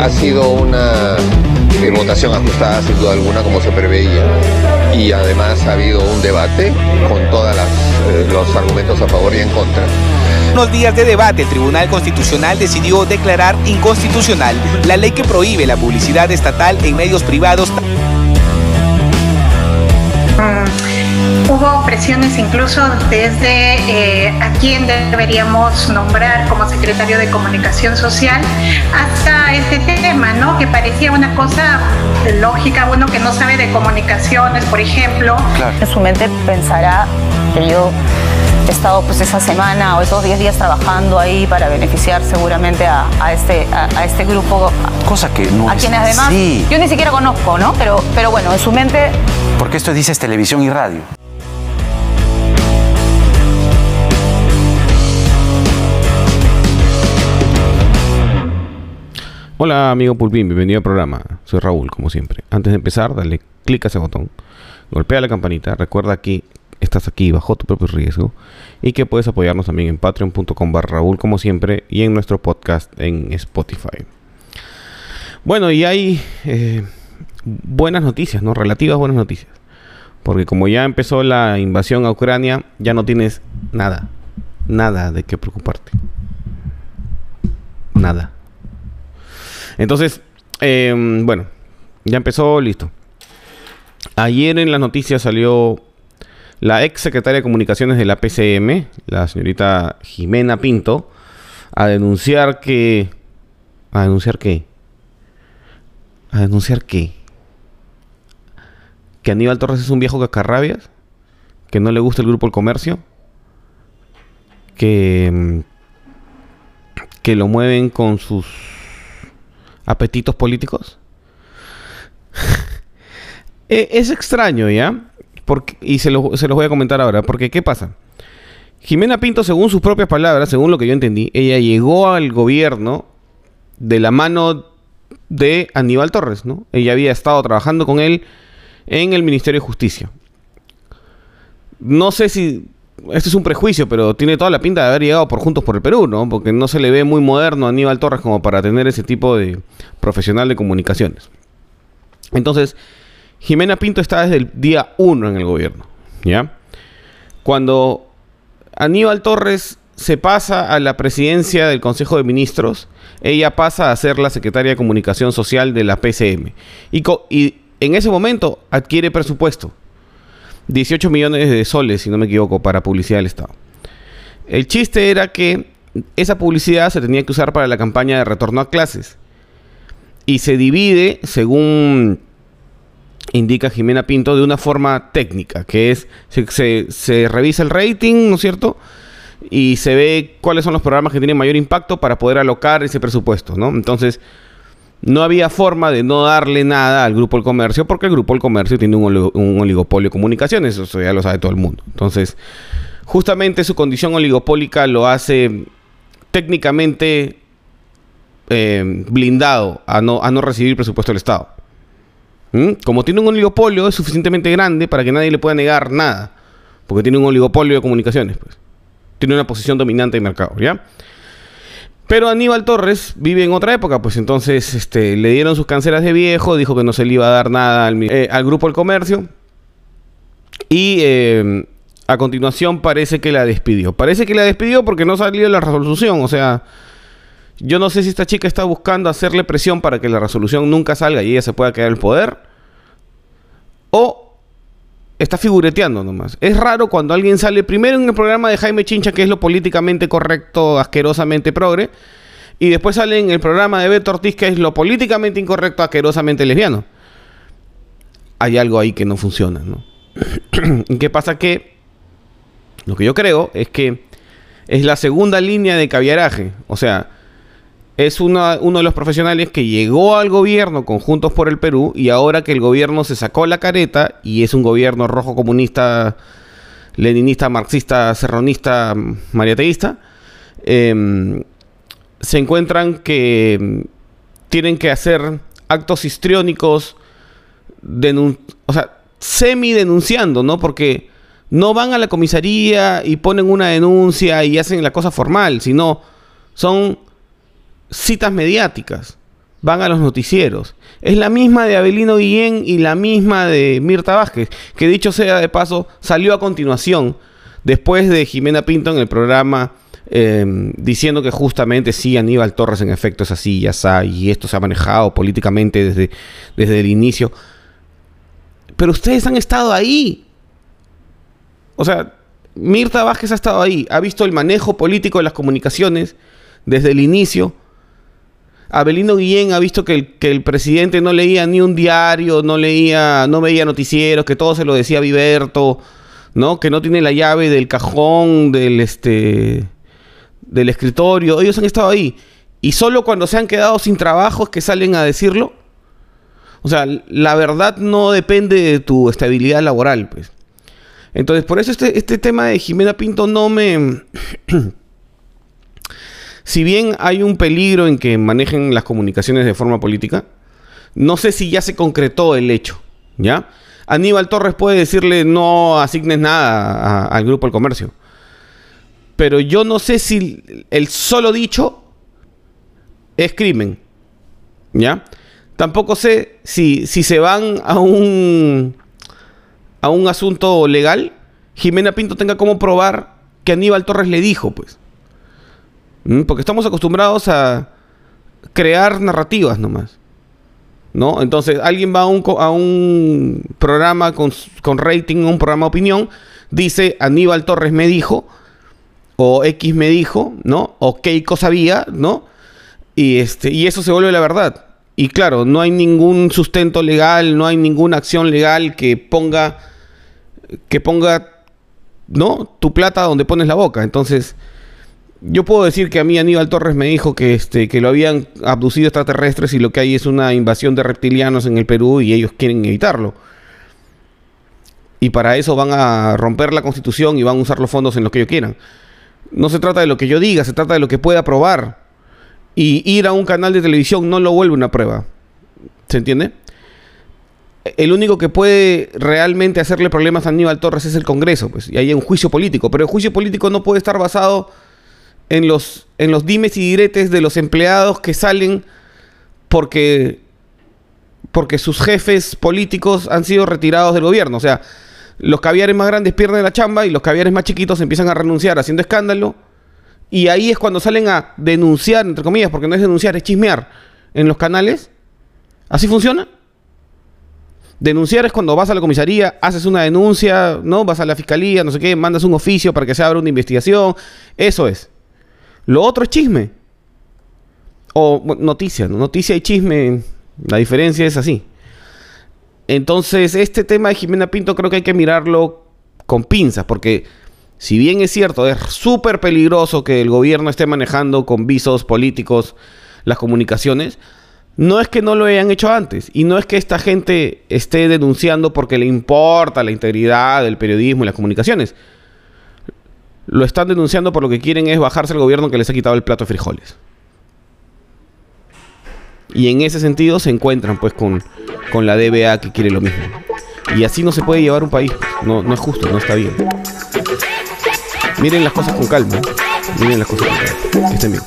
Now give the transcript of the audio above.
ha sido una eh, votación ajustada sin duda alguna como se preveía y además ha habido un debate con todos los argumentos a favor y en contra. Unos días de debate, el Tribunal Constitucional decidió declarar inconstitucional la ley que prohíbe la publicidad estatal en medios privados. Mm, hubo presiones incluso desde eh, a quién deberíamos nombrar como secretario de Comunicación Social hasta este tema, ¿no? Que parecía una cosa lógica, uno que no sabe de comunicaciones, por ejemplo. Claro. En su mente pensará que yo he estado pues esa semana o esos 10 días trabajando ahí para beneficiar seguramente a, este, a, este grupo. Cosa que no A quienes además yo ni siquiera conozco, ¿no? Pero, pero bueno, en su mente... Porque esto dices televisión y radio. Hola amigo Pulpín, bienvenido al programa. Soy Raúl, como siempre. Antes de empezar, dale clic a ese botón, golpea la campanita, recuerda que estás aquí bajo tu propio riesgo y que puedes apoyarnos también en patreon.com barra Raúl como siempre y en nuestro podcast en Spotify. Bueno, y hay eh, buenas noticias, ¿no? Relativas buenas noticias. Porque como ya empezó la invasión a Ucrania, ya no tienes nada, nada de qué preocuparte. Nada. Entonces, em, bueno, ya empezó, listo. Ayer en las noticias salió la ex secretaria de Comunicaciones de la PCM, la señorita Jimena Pinto, a denunciar que... ¿A denunciar qué? ¿A denunciar qué? ¿Que Aníbal Torres es un viejo cacarrabias? ¿Que no le gusta el grupo El Comercio? ¿Que... Mm, que lo mueven con sus apetitos políticos? E, es extraño, ¿ya? y se, lo, se los voy a comentar ahora. Porque, ¿qué pasa? Jimena Pinto, según sus propias palabras, según lo que yo entendí, ella llegó al gobierno de la mano de Aníbal Torres, ¿no? Ella había estado trabajando con él en el Ministerio de Justicia. No sé si este es un prejuicio, pero tiene toda la pinta de haber llegado por Juntos por el Perú, ¿no? Porque no se le ve muy moderno a Aníbal Torres como para tener ese tipo de profesional de comunicaciones. Entonces, Jimena Pinto está desde el día 1 en el gobierno, ¿ya? Cuando Aníbal Torres se pasa a la presidencia del Consejo de Ministros, ella pasa a ser la secretaria de Comunicación Social de la PCM. Y, y en ese momento adquiere presupuesto. 18 millones de soles, si no me equivoco, para publicidad del Estado. El chiste era que esa publicidad se tenía que usar para la campaña de retorno a clases. Y se divide según indica Jimena Pinto, de una forma técnica, que es, se, revisa el rating, ¿no es cierto? Y se ve cuáles son los programas que tienen mayor impacto para poder alocar ese presupuesto, ¿no? Entonces, no había forma de no darle nada al Grupo El Comercio, porque el Grupo El Comercio tiene un, oligopolio de comunicaciones, eso ya lo sabe todo el mundo. Entonces, justamente su condición oligopólica lo hace técnicamente eh, blindado a no, recibir presupuesto del Estado. ¿Mm? Como tiene un oligopolio, es suficientemente grande para que nadie le pueda negar nada. Porque tiene un oligopolio de comunicaciones, pues. Tiene una posición dominante en mercado, ¿ya? Pero Aníbal Torres vive en otra época, pues entonces este, le dieron sus canceras de viejo, dijo que no se le iba a dar nada al, eh, grupo del comercio. Y eh, a continuación parece que la despidió. Parece que la despidió porque no salió la resolución. O sea, yo no sé si esta chica está buscando hacerle presión para que la resolución nunca salga y ella se pueda quedar el poder. O está figureteando nomás. Es raro cuando alguien sale primero en el programa de Jaime Chincha, que es lo políticamente correcto, asquerosamente progre, y después sale en el programa de Beto Ortiz, que es lo políticamente incorrecto, asquerosamente lesbiano. Hay algo ahí que no funciona, ¿no? ¿Qué pasa? Que lo que yo creo es que es la segunda línea de caviaraje. O sea, es uno de los profesionales que llegó al gobierno conjuntos por el Perú y ahora que el gobierno se sacó la careta y es un gobierno rojo comunista, leninista, marxista, serronista, mariateísta, em, se encuentran que tienen que hacer actos histriónicos, o sea, semi-denunciando, ¿no? Porque no van a la comisaría y ponen una denuncia y hacen la cosa formal, sino son citas mediáticas. van a los noticieros. Es la misma de Abelino Guillén y la misma de Mirta Vázquez, que dicho sea de paso, salió a continuación, después de Jimena Pinto en el programa, eh, diciendo que justamente sí, Aníbal Torres en efecto es así, ya está, y esto se ha manejado políticamente desde, desde el inicio. Pero ustedes han estado ahí. O sea, Mirta Vázquez ha estado ahí, ha visto el manejo político de las comunicaciones desde el inicio. Abelino Guillén ha visto que el, que el presidente no leía ni un diario, no leía, no veía noticieros, que todo se lo decía Viverto, ¿no? Que no tiene la llave del cajón, del este del escritorio. Ellos han estado ahí. Y solo cuando se han quedado sin trabajo es que salen a decirlo. O sea, la verdad no depende de tu estabilidad laboral, pues. Entonces, por eso este, este tema de Jimena Pinto no me... si bien hay un peligro en que manejen las comunicaciones de forma política, no sé si ya se concretó el hecho, ¿ya? Aníbal Torres puede decirle no asignes nada al Grupo del Comercio. Pero yo no sé si el solo dicho es crimen, ¿ya? Tampoco sé si, si se van a un a un asunto legal, Jimena Pinto tenga cómo probar que Aníbal Torres le dijo, pues. ¿Mm? Porque estamos acostumbrados a crear narrativas nomás. ¿No? Entonces, alguien va a un, a un programa con, con rating, un programa de opinión, dice Aníbal Torres me dijo, o X me dijo, ¿no? O Keiko sabía, ¿no? Y, este, y eso se vuelve la verdad. Y claro, no hay ningún sustento legal, no hay ninguna acción legal que ponga, que ponga, ¿no? Tu plata donde pones la boca. Entonces, yo puedo decir que a mí Aníbal Torres me dijo que, este, que lo habían abducido extraterrestres y lo que hay es una invasión de reptilianos en el Perú y ellos quieren evitarlo. Y para eso van a romper la constitución y van a usar los fondos en lo que ellos quieran. No se trata de lo que yo diga, se trata de lo que pueda probar. Y ir a un canal de televisión no lo vuelve una prueba. ¿Se entiende? El único que puede realmente hacerle problemas a Aníbal Torres es el Congreso, pues, y hay un juicio político. Pero el juicio político no puede estar basado en los, en los dimes y diretes de los empleados que salen porque, porque sus jefes políticos han sido retirados del gobierno. O sea, los caviares más grandes pierden la chamba y los caviares más chiquitos empiezan a renunciar haciendo escándalo. Y ahí es cuando salen a denunciar, entre comillas, porque no es denunciar, es chismear en los canales. ¿Así funciona? Denunciar es cuando vas a la comisaría, haces una denuncia, ¿no? Vas a la fiscalía, no sé qué, mandas un oficio para que se abra una investigación. Eso es. Lo otro es chisme. O noticia, ¿no? Noticia y chisme, la diferencia es así. Entonces, este tema de Jimena Pinto creo que hay que mirarlo con pinzas, porque si bien es cierto, es súper peligroso que el gobierno esté manejando con visos políticos las comunicaciones, no es que no lo hayan hecho antes, y no es que esta gente esté denunciando porque le importa la integridad del periodismo y las comunicaciones. Lo están denunciando por lo que quieren es bajarse al gobierno que les ha quitado el plato de frijoles. Y en ese sentido se encuentran pues con, con la DBA que quiere lo mismo. Y así no se puede llevar un país. No, no es justo, no está bien. Miren las cosas con calma. Miren las cosas con calma. Que estén bien.